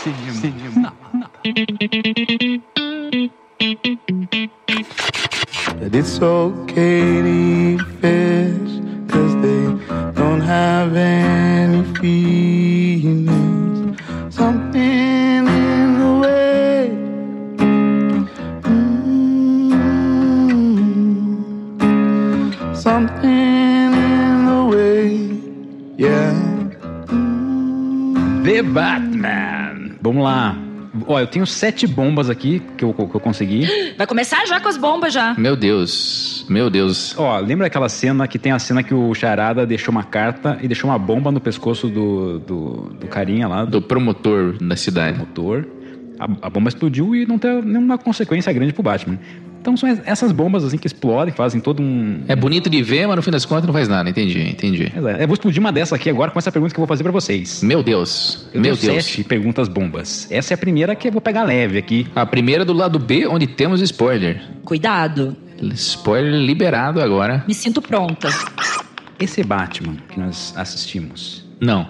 Cinema. That it's okay to eat fish, cause they don't have any feelings. Something in the way. Mm. Something in the way. Yeah. They're Batman. Vamos lá. Ó, eu tenho sete bombas aqui que eu, que eu consegui. Vai começar já com as bombas já. Meu Deus, meu Deus. Ó, lembra aquela cena que tem a cena que o Charada deixou uma carta e deixou uma bomba no pescoço do, do, do carinha lá, do Do promotor da cidade. motor. A, a bomba explodiu e não tem nenhuma consequência grande pro Batman. Então são es- essas bombas assim que explodem, fazem todo um. É bonito de ver, mas no fim das contas não faz nada. Entendi, entendi. É, Eu vou explodir uma dessa aqui agora com essa pergunta que eu vou fazer pra vocês. Meu Deus, Eu meu Deus. sete perguntas bombas. Essa é a primeira que eu vou pegar leve aqui. A primeira do lado B, onde temos spoiler. Cuidado. Spoiler liberado agora. Me sinto pronta. Esse Batman que nós assistimos. Não.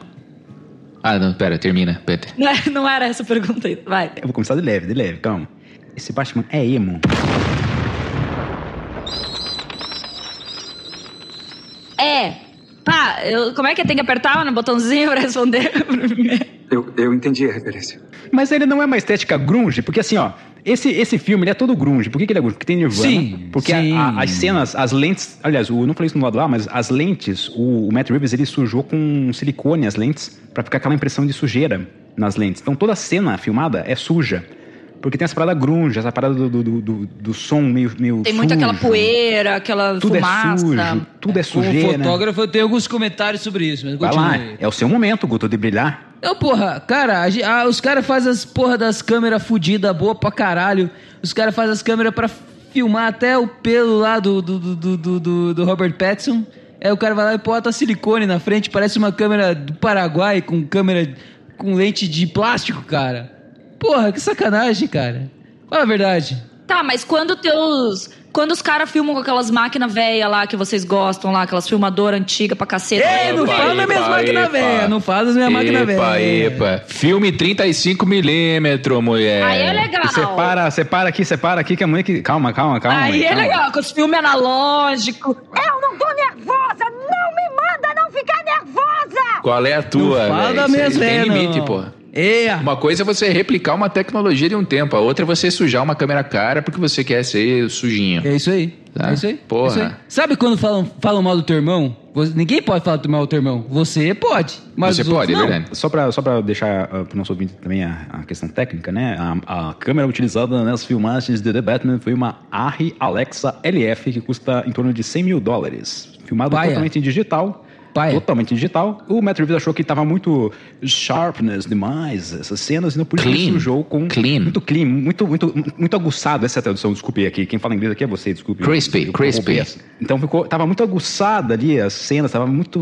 Ah, não, pera, termina. Pera. Não, não era essa a pergunta aí. Vai. Eu vou começar de leve, de leve, calma. Esse Batman é emo. É. Pá, eu, como é que tem que apertar no botãozinho pra responder? Eu, eu entendi a referência. Mas ele não é uma estética grunge, porque assim, ó, esse, esse filme ele é todo grunge. Por que, que ele é grunge? Porque tem Nirvana. Sim, porque a- sim. a- as cenas, as lentes. Aliás, eu não falei isso no lado lá, mas as lentes, o, o Matt Reeves ele sujou com silicone as lentes pra ficar aquela impressão de sujeira nas lentes. Então toda a cena filmada é suja. Porque tem essa parada grunge, essa parada do, do, do, do- som meio, meio Tem muito sujo. aquela poeira, aquela Tudo fumaça. é sujo, tudo é Como sujeira. fotógrafo, eu tenho alguns comentários sobre isso, mas Vai continue. lá, é o seu momento, Guto, de brilhar. Não, porra, cara, a ah, os caras fazem as porra das câmeras fudidas, boa pra caralho. Os caras fazem as câmeras pra filmar até o pelo lá do, do, do, do, do- do- do Robert Pattinson. Aí o cara vai lá e bota silicone na frente, parece uma câmera do Paraguai com câmera com lente de plástico, cara. Porra, que sacanagem, cara. Fala a verdade. Tá, mas quando teus. Quando os caras filmam com aquelas máquinas velhas lá que vocês gostam lá, aquelas filmadoras antigas pra caceta. Ei, não Epa, fala das minhas epa, máquinas epa. velhas, não fala das minhas máquinas Epa, velhas. epa. Filme 35mm, mulher. Aí é legal. Separa, separa aqui, separa aqui, que a mãe que. Calma, calma, calma. Aí mãe, é calma. legal, com os filmes analógicos. Eu não tô nervosa! Não me manda não ficar nervosa! Qual é a Não tua, fala velho? das minhas Tem velhas, limite, não. porra. É. Uma coisa é você replicar uma tecnologia de um tempo, a outra é você sujar uma câmera cara porque você quer ser sujinho. É isso aí. Tá? É isso aí. Porra. É isso aí. Sabe quando falam, falam mal do teu irmão? Você- ninguém pode falar mal do teu irmão. Você pode. Mas Você pode, é não. verdade. Só pra, só pra deixar uh, pro nosso ouvinte também a, a questão técnica, né? A, a câmera utilizada nas filmagens de The Batman foi uma Arri Alexa LF que custa em torno de 100 mil dólares. Filmado Paia. totalmente em digital. Paia. Totalmente digital. O Matt Reeves achou que tava muito sharpness demais, essas cenas, e não por isso Clean. sujou com... Clean. Muito clean, muito, muito, muito aguçado. Essa é a tradução, desculpe aqui. Quem fala inglês aqui é você, desculpe. Crispy, Eu- crispy. Então ficou, tava muito aguçada ali, as cenas, tava muito...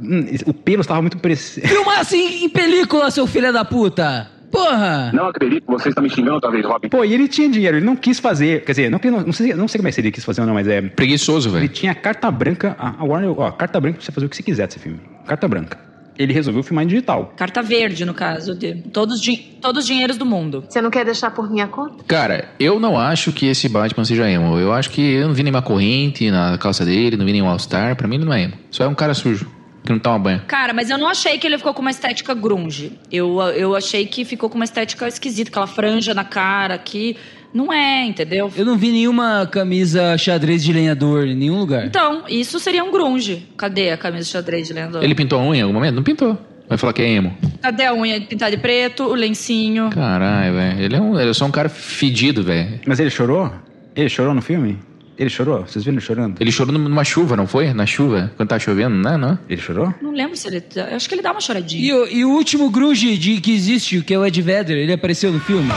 hum, O pelo estava muito preciso. Assim em película, seu filho da puta! Porra! Não acredito, você está me xingando talvez, Robin. Pô, e ele tinha dinheiro, ele não quis fazer. Quer dizer, não, que- não, não sei, não sei como é que ele quis fazer ou não, mas é. Preguiçoso, Ele velho. tinha carta branca. A Warner, ó, carta branca pra você fazer o que você quiser desse filme. Carta branca. Ele resolveu filmar em digital. Carta verde, no caso. De todos, os din- todos os dinheiros do mundo. Você não quer deixar por minha conta? Cara, eu não acho que esse Batman seja emo. Eu acho que eu não vi nenhuma corrente na calça dele, não vi nenhum All-Star. Pra mim ele não é emo. Só é um cara sujo, que não toma banho. Cara, mas eu não achei que ele ficou com uma estética grunge. Eu, eu achei que ficou com uma estética esquisita, aquela franja na cara que não é, entendeu? Eu não vi nenhuma camisa xadrez de lenhador em nenhum lugar. Então, isso seria um grunge. Cadê a camisa xadrez de lenhador? Ele pintou a unha em algum momento? Não pintou. Vai falar que é emo. Cadê a unha pintada de preto, o lencinho? Caralho, velho. Ele é um, ele é só um cara fedido, velho. Mas ele chorou? Ele chorou no filme? Ele chorou? Vocês viram ele chorando? Ele chorou numa chuva, não foi? Na chuva, quando tá chovendo, não é? Não? Ele chorou? Não lembro se ele. Eu acho que ele dá uma choradinha. E o, e o último grunge de, que existe, que é o Ed Vedder, ele apareceu no filme?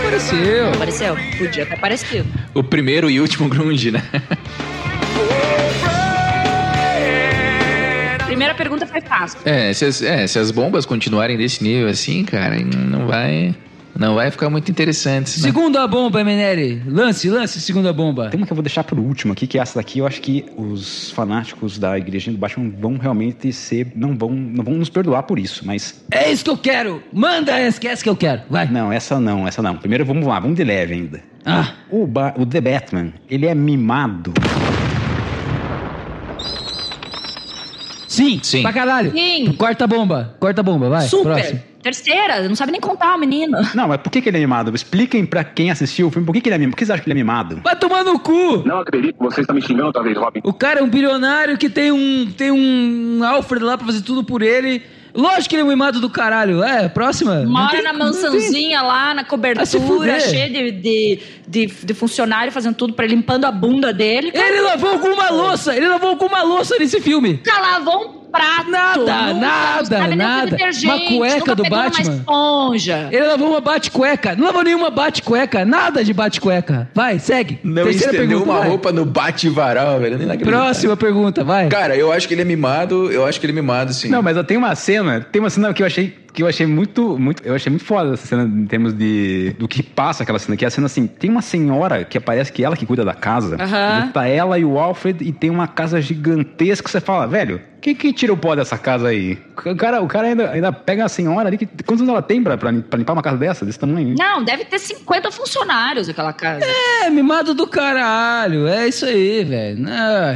Apareceu. Apareceu? Podia ter aparecido. O primeiro e último grunge, né? Fácil. É se, as, é, se as bombas continuarem desse nível assim, cara, não vai. Não vai ficar muito interessante. né? Segunda bomba, Meneri. Lance, lance, segunda bomba. Tem uma que eu vou deixar por último aqui, que é essa daqui. Eu acho que os fanáticos da igrejinha do Batman vão realmente ser. Não vão, não vão nos perdoar por isso, mas. É isso que eu quero. Manda essa, que é essa que eu quero. Vai. Não, essa não, essa não. Primeiro vamos lá, vamos de leve ainda. Ah, O, Ba- o The Batman, ele é mimado. Sim. Sim. Pra caralho. Sim. Corta a bomba. Corta a bomba, vai. Super. Próximo. Terceira, não sabe nem contar o menino. Não, mas por que, que ele é mimado? Expliquem pra quem assistiu o filme por que, que ele é mimado. Por que vocês acham que ele é mimado? Vai tomar no cu. Não acredito, você está me xingando talvez, Robin. O cara é um bilionário que tem um tem um Alfred lá pra fazer tudo por ele. Lógico que ele é um mimado do caralho. É, próxima. Mora tem- na mansãozinha lá, na cobertura, cheia de, de, de, de funcionário fazendo tudo pra ele, limpando a bunda dele. Ele lavou alguma louça. Ele lavou alguma louça nesse filme. Nunca lavou um prato. Nada, nunca, nada, não nada. Uma cueca nunca do Batman. esponja. Ele lavou uma bate-cueca. Não lavou nenhuma bate-cueca. Nada de bate-cueca. Vai, segue. Não Terceira estendeu pergunta, uma vai. roupa no bate-varal, velho. Nem. Próxima pergunta, vai. Cara, eu acho que ele é mimado, eu acho que ele é mimado, sim. Não, mas eu tenho uma cena, tem uma cena que eu achei que eu achei muito, muito, eu achei muito foda essa cena em termos de do que passa aquela cena, que é a cena assim, tem uma senhora que aparece que ela que cuida da casa, Aham. tá ela e o Alfred e tem uma casa gigantesca, que você fala, velho, quem que tira o pó dessa casa aí? O cara, o cara ainda, ainda pega a senhora ali, que, quantos anos ela tem pra, pra, limpar uma casa dessa, desse tamanho? Não, deve ter 50 funcionários aquela casa. É, mimado do caralho. É isso aí, velho.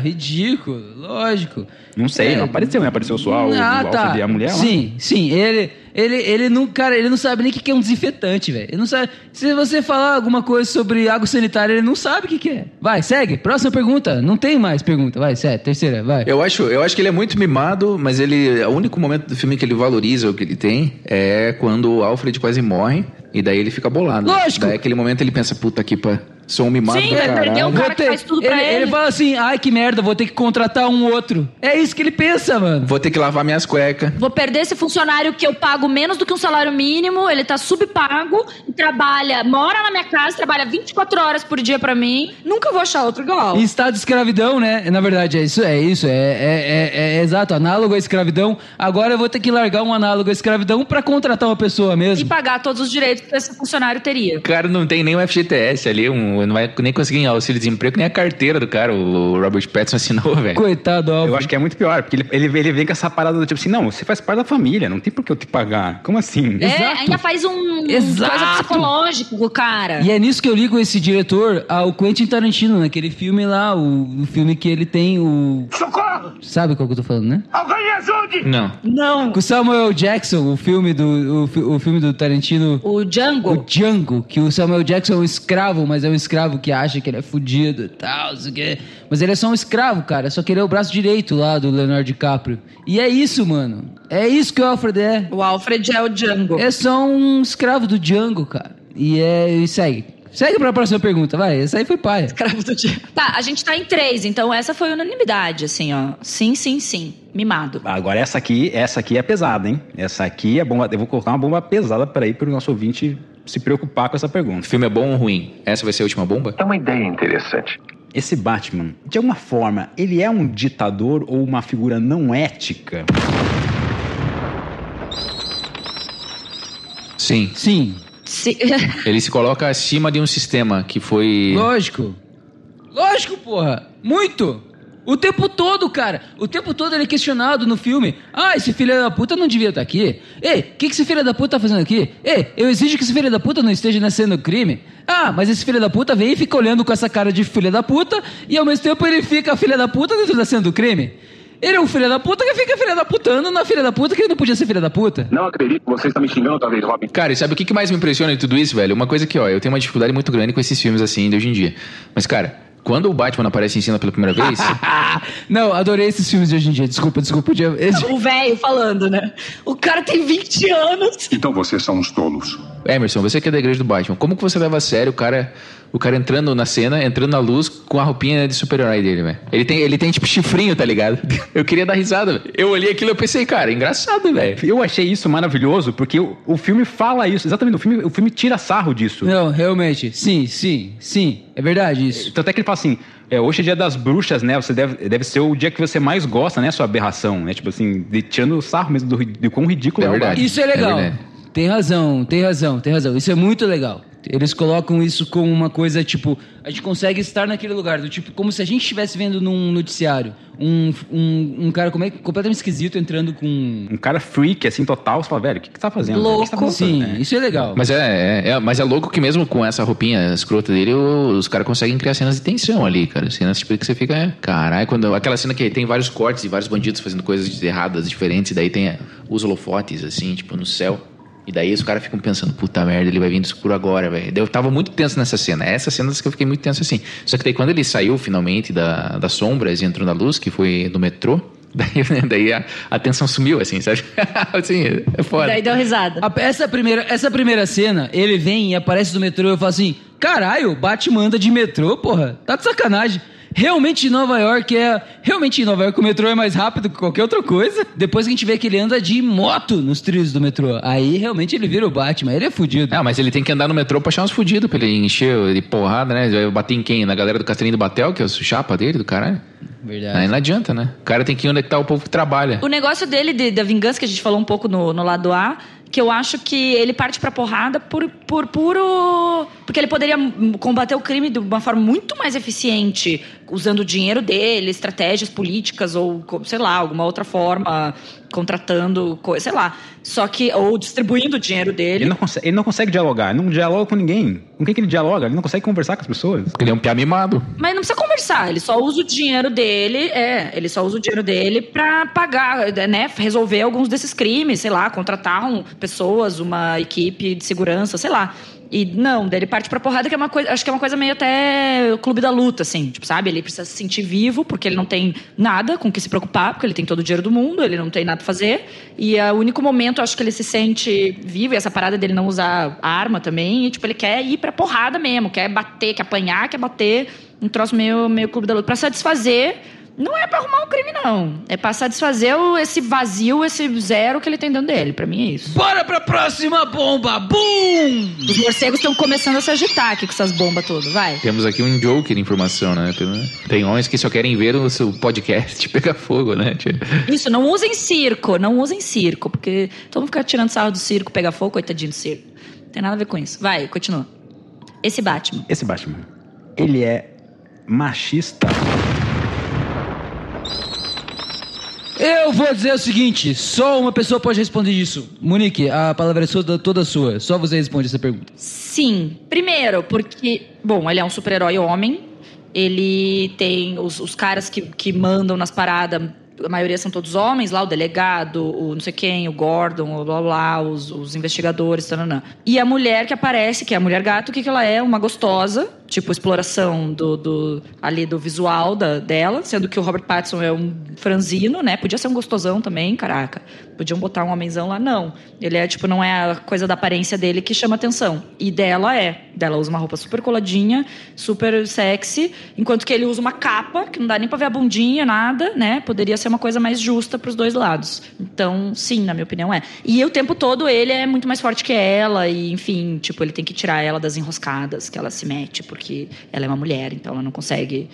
Ridículo. Lógico. Não sei, É. não apareceu, né? Apareceu só o, ah, o tá. Alfred e a mulher lá. Sim, sim. Ele, ele, ele não, cara, ele não sabe nem o que é um desinfetante, velho. Ele não sabe. Se você falar alguma coisa sobre água sanitária, ele não sabe o que que é. Vai, segue. Próxima pergunta. Não tem mais pergunta. Vai, sério. Terceira, vai. Eu acho, eu acho que ele é muito mimado, mas ele. O único momento do filme que ele valoriza o que ele tem é quando o Alfred quase morre. E daí ele fica bolado. Lógico. Daí aquele momento ele pensa, puta que pa... Sou um mimado Sim, do ele caralho. um cara Vou que faz tudo ele, pra ele. ele fala assim: ai que merda, vou ter que contratar um outro. É isso que ele pensa, mano. Vou ter que lavar minhas cuecas. Vou perder esse funcionário que eu pago menos do que um salário mínimo, ele tá subpago, e trabalha, mora na minha casa, trabalha 24 horas por dia pra mim. Nunca vou achar outro igual. Em estado de escravidão, né? Na verdade, é isso, é isso, é, é, é- é exato, análogo à escravidão. Agora eu vou ter que largar um análogo à escravidão pra contratar uma pessoa E mesmo. pagar todos os direitos que esse funcionário teria. O cara não tem nem o FGTS ali, um, não vai nem conseguir auxílio-desemprego, nem a carteira do cara. O Robert Pattinson assinou, velho. Coitado, Eu Alfred. acho que é muito pior, porque ele, ele, ele vem com essa parada do tipo assim, não, você faz parte da família, não tem por que eu te pagar. Como assim? É, Exato. ainda faz um Exato. coisa psicológica com o cara. E é nisso que eu ligo esse diretor ao Quentin Tarantino, naquele filme lá, o, o filme que ele tem o. Socorro! Sabe qual que eu tô falando, né? Alguém me ajude! Não. Não. Com o Samuel Jackson, o filme do, o, o filme do Tarantino. O Django. O Django, que o Samuel Jackson é um escravo, mas é um escravo que acha que ele é fudido e tal, não sei o quê. Mas ele é só um escravo, cara. Só que ele é o braço direito lá do Leonardo DiCaprio. E é isso, mano. É isso que o Alfred é. O Alfred é o Django. É só um escravo do Django, cara. E é. E segue. Segue pra próxima pergunta, vai. Essa aí foi paia. Escravo do Django. Tá, a gente tá em três, então essa foi unanimidade, assim, ó. Sim, sim, sim. Mimado. Agora essa aqui, essa aqui é pesada, hein? Essa aqui é bomba. Eu vou colocar uma bomba pesada para aí para o nosso ouvinte se preocupar com essa O pergunta. filme é bom ou ruim? Essa vai ser a última bomba? É uma ideia interessante. Esse Batman, de alguma forma, ele é um ditador ou uma figura não ética? Sim. Sim. Se- Ele se coloca acima de um sistema que foi. Lógico. Lógico, porra. Muito. O tempo todo, cara. O tempo todo ele é questionado no filme. Ah, esse filho da puta não devia estar aqui. Ei, o que, que esse filho da puta tá fazendo aqui? Ei, eu exijo que esse filho da puta não esteja nascendo crime. Ah, mas esse filho da puta vem e fica olhando com essa cara de filho da puta e ao mesmo tempo ele fica filha da puta dentro da cena do crime. Ele é um filho da puta que fica filha da putando na filha da puta que ele não podia ser filha da puta. Não acredito, você está me xingando talvez, Robin. Cara, e sabe o que que mais me impressiona de tudo isso, velho? Uma coisa que, ó, eu tenho uma dificuldade muito grande com esses filmes assim de hoje em dia. Mas, cara, quando o Batman aparece em cena pela primeira vez, não, adorei esses filmes de hoje em dia. Desculpa, desculpa. Esse- o velho falando, né? O cara tem 20 anos. Então vocês são uns tolos. Emerson, você que é da igreja do Batman, como que você leva a sério o cara, o cara entrando na cena, entrando na luz com a roupinha de super-herói dele, velho? Ele tem, ele tem tipo chifrinho, tá ligado? Eu queria dar risada, velho. Eu olhei aquilo e pensei, cara, engraçado, velho. Eu achei isso maravilhoso porque o, o filme fala isso, exatamente. O filme, o filme tira sarro disso. Não, realmente. Sim, sim, sim. É verdade isso. Tanto é que ele fala assim: é, hoje é dia das bruxas, né? Você deve, deve ser o dia que você mais gosta, né? Sua aberração, né? Tipo assim, de, tirando o sarro mesmo do, de quão ridículo É é, verdade. Isso é legal. verdade. Tem razão, tem razão, tem razão. Isso é muito legal. Eles colocam isso como uma coisa, tipo, a gente consegue estar naquele lugar, do tipo, como se a gente estivesse vendo num noticiário um, um, um cara como é, completamente esquisito entrando com. Um cara freak, assim, total, você fala, velho, o que, que você tá fazendo? velho? O que você tá Louco. Sim, É. isso é legal. Mas é, é, é- mas é louco que mesmo com essa roupinha escrota dele, os caras conseguem criar cenas de tensão ali, cara. Cenas tipo que você fica, é, caralho, quando aquela cena que tem vários cortes e vários bandidos fazendo coisas erradas, diferentes, e daí tem os holofotes assim, tipo no céu. E daí os caras ficam pensando, puta merda, ele vai vir do escuro agora, velho. Eu tava muito tenso nessa cena. Essa cena que eu fiquei muito tenso assim. Só que daí quando ele saiu finalmente da, das sombras e entrou na luz, que foi no metrô, daí, daí a, a tensão sumiu, assim, sabe? assim, é foda. Daí deu risada. A- essa, primeira, essa primeira cena, ele vem e aparece do metrô e eu falo assim: caralho, Batman anda de metrô, porra. Tá de sacanagem. Realmente em Nova York é. Realmente em Nova York o metrô é mais rápido que qualquer outra coisa. Depois que a gente vê que ele anda de moto nos trilhos do metrô. Aí realmente ele vira o Batman. Ele é fudido. Ah, mas ele tem que andar no metrô pra achar uns fudidos, pra ele encher de porrada, né? Ele vai bater em quem? Na galera do Castelinho do Batel, que é o chapa dele, do caralho? Verdade. Aí não adianta, né? O cara tem que ir onde é que tá o povo que trabalha. O negócio dele, de- da vingança, que a gente falou um pouco no, no lado A, que eu acho que ele parte pra porrada por, por puro. Porque ele poderia combater o crime de uma forma muito mais eficiente, usando o dinheiro dele, estratégias políticas, ou, sei lá, alguma outra forma, contratando, co- sei lá. Só que. Ou distribuindo o dinheiro dele. Ele não, consegue, ele não consegue dialogar, ele não dialoga com ninguém. Com quem que ele dialoga? Ele não consegue conversar com as pessoas. Porque ele é um piá mimado. Mas não precisa conversar, ele só usa o dinheiro dele, é, ele só usa o dinheiro dele pra pagar, né, resolver alguns desses crimes, sei lá, contratar um, pessoas, uma equipe de segurança, sei lá. E não, daí ele parte pra porrada, que é uma coisa, acho que é uma coisa meio até clube da luta, assim, tipo, sabe? Ele precisa se sentir vivo, porque ele não tem nada com o que se preocupar, porque ele tem todo o dinheiro do mundo, ele não tem nada pra fazer. E é o único momento, acho que ele se sente vivo, e essa parada dele não usar arma também, e, tipo, ele quer ir pra porrada mesmo, quer bater, quer apanhar, quer bater. Um troço meio, meio clube da luta. Pra satisfazer, não é pra arrumar um crime, não. É pra satisfazer o- esse vazio, esse zero que ele tem dentro dele. Pra mim é isso. Bora pra próxima bomba! Bum! Os morcegos estão começando a se agitar aqui com essas bombas todas, vai. Temos aqui um joker de informação, né? Tem homens que só querem ver o seu podcast pegar fogo, né? Isso, não usem circo, não usem circo, porque todo mundo fica tirando sarro do circo, pega fogo, coitadinho do circo. Não tem nada a ver com isso. Vai, continua. Esse Batman. Esse Batman, ele é machista. Eu vou dizer o seguinte: só uma pessoa pode responder isso. Monique, a palavra é sua, toda sua. Só você responde essa pergunta. Sim. Primeiro, porque, bom, ele é um super-herói homem. Ele tem os, os caras que, que mandam nas paradas. A maioria são todos homens, lá o delegado, o não sei quem, o Gordon, o blá blá, os, os investigadores, tananã. E a mulher que aparece, que é a mulher gato, o que, que ela é? Uma gostosa, tipo exploração do, do ali do visual da, dela, sendo que o Robert Pattinson é um franzino, né? Podia ser um gostosão também, caraca. Podiam botar um homenzão lá, não. Ele é tipo, não é a coisa da aparência dele que chama atenção. E dela é. Dela usa uma roupa super coladinha, super sexy, enquanto que ele usa uma capa, que não dá nem pra ver a bundinha, nada, né? Poderia ser uma coisa mais justa pros dois lados. Então, sim, na minha opinião é. E o tempo todo ele é muito mais forte que ela, e enfim, tipo, ele tem que tirar ela das enroscadas que ela se mete, porque ela é uma mulher, então ela não consegue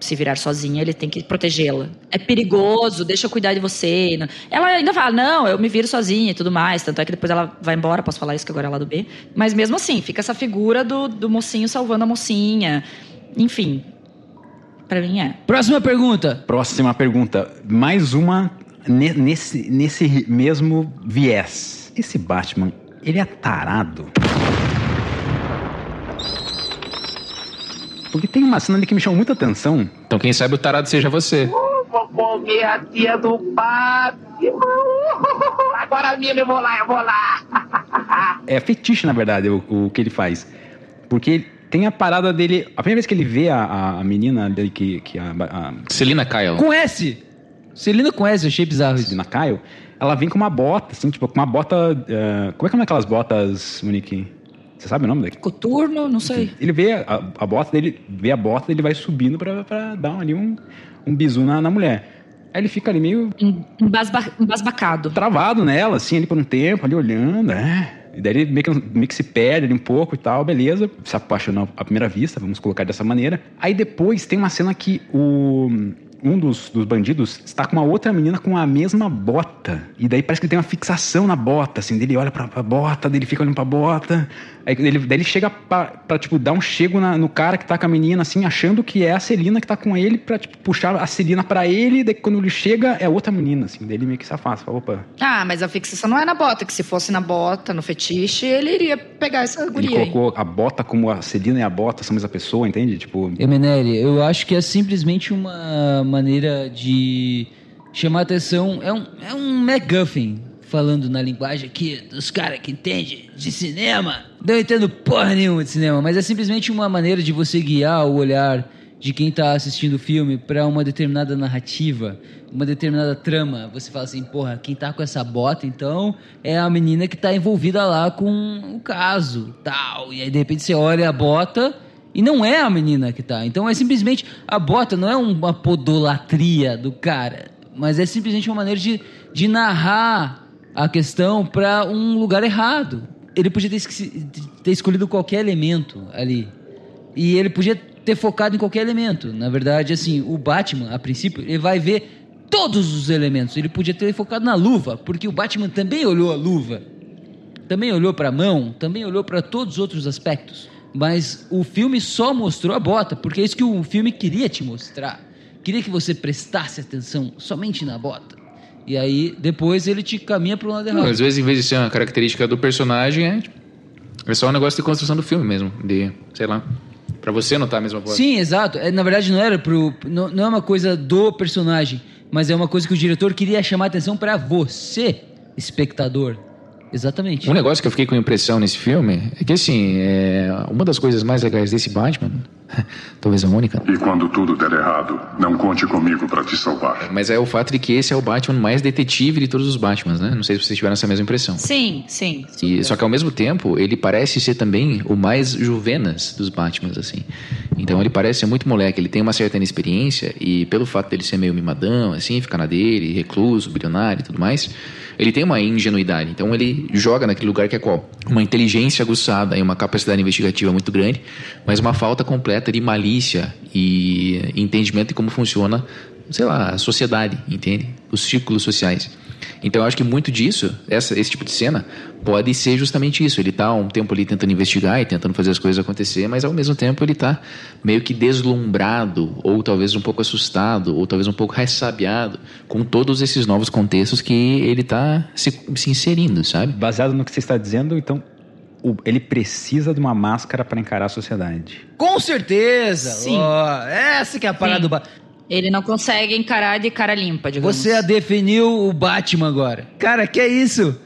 se virar sozinha, ele tem que protegê-la. É perigoso, deixa eu cuidar de você. Ela ainda fala, não, eu me viro sozinha e tudo mais. Tanto é que depois ela vai embora, posso falar isso que agora é lá do B. Mas mesmo assim, fica essa figura do, do mocinho salvando a mocinha. Enfim, pra mim é. Próxima pergunta. Próxima pergunta. Mais uma ne- nesse, nesse mesmo viés. Esse Batman, ele é tarado? Porque tem uma cena ali que me chamou muita atenção. Então quem sabe o tarado seja você. Vou comer a tia do Batman. Agora mesmo eu vou lá, eu vou lá. É fetiche, na verdade, o, o que ele faz. Porque ele tem a parada dele. A primeira vez que ele vê a, a- a menina dele, que, que a, a Celina Kyle. Com S. Celina com S, eu achei bizarro. Celina Kyle, ela vem com uma bota, assim, tipo, com uma bota. eh, como é que é aquelas botas, Monique? Você sabe o nome daqui? Coturno, não sei. Ele vê a, a bota dele, vê a bota, ele vai subindo pra, pra dar ali um, um bisu na, na mulher. Aí ele fica ali meio Em- embasba- Embasbacado. travado nela, assim, ali por um tempo, ali olhando, é. E daí ele meio que, meio que se perde ali um pouco e tal, beleza. Se apaixonou à primeira vista, vamos colocar dessa maneira. Aí depois tem uma cena que o, um dos, dos bandidos está com uma outra menina com a mesma bota. E daí parece que ele tem uma fixação na bota, assim. Dele olha pra, pra bota, dele fica olhando pra bota. Aí ele, daí ele chega pra, pra, tipo, dar um chego na- no cara que tá com a menina, assim, achando que é a Celina que tá com ele, pra, tipo, puxar a Celina pra ele. Daí quando ele chega, é outra menina, assim. Daí ele meio que se afasta. Fala, opa. Ah, mas a fixação não é na bota, que se fosse na bota, no fetiche, ele iria pegar essa Ele guria aí. colocou a bota como a Celina e a bota são a mesma pessoa, entende? Tipo, Emenelli, eu acho que é simplesmente uma maneira de chamar atenção. É um, é um MacGuffin, falando na linguagem aqui dos caras que entendem de cinema. Não entendo porra nenhuma de cinema, mas é simplesmente uma maneira de você guiar o olhar de quem tá assistindo o filme para uma determinada narrativa, uma determinada trama. Você fala assim, porra, quem tá com essa bota, então, é a menina que tá envolvida lá com o caso, tal. E aí, de repente, você olha a bota e não é a menina que tá. Então é simplesmente. A bota não é uma podolatria do cara, mas é simplesmente uma maneira de, de narrar a questão para um lugar errado. Ele podia ter, ter escolhido qualquer elemento ali. E ele podia ter focado em qualquer elemento. Na verdade, assim, o Batman, a princípio, ele vai ver todos os elementos. Ele podia ter focado na luva, porque o Batman também olhou a luva também olhou para a mão, também olhou para todos os outros aspectos. Mas o filme só mostrou a bota, porque é isso que o filme queria te mostrar. Queria que você prestasse atenção somente na bota. E aí, depois ele te caminha para um lado errado. Às vezes, em vez de ser uma característica do personagem, é, tipo, é só um negócio de construção do filme mesmo. De, sei lá, pra você notar a mesma coisa. Sim, exato. É, na verdade, não era pro. Não, não é uma coisa do personagem, mas é uma coisa que o diretor queria chamar atenção para você, espectador. Exatamente. Um negócio que eu fiquei com impressão nesse filme é que, assim, é, uma das coisas mais legais desse Batman, talvez a única, E quando tudo der errado, não conte comigo para te salvar. mas é o fato de que esse é o Batman mais detetive de todos os Batmans, né? Não sei se vocês tiveram essa mesma impressão. Sim, sim. E, só que ao mesmo tempo, ele parece ser também o mais juvenas dos Batmans, assim. Então ele parece ser muito moleque, ele tem uma certa inexperiência e pelo fato dele ser meio mimadão, assim, ficar na dele, recluso, bilionário e tudo mais, ele tem uma ingenuidade. Então ele joga naquele lugar que é qual? Uma inteligência aguçada e uma capacidade investigativa muito grande, mas uma falta completa de malícia e entendimento de como funciona, sei lá, a sociedade, entende? Os círculos sociais. Então eu acho que muito disso, essa, esse tipo de cena, pode ser justamente isso. Ele tá um tempo ali tentando investigar e tentando fazer as coisas acontecer, mas ao mesmo tempo ele tá meio que deslumbrado, ou talvez um pouco assustado, ou talvez um pouco ressabiado com todos esses novos contextos que ele tá se, se inserindo, sabe? baseado no que você está dizendo, então, ele precisa de uma máscara para encarar a sociedade. Com certeza! Sim. Ó, essa que é a parada Sim. do Batman. Ele não consegue encarar de cara limpa, digamos. Você a definiu o Batman agora. Cara, que é isso?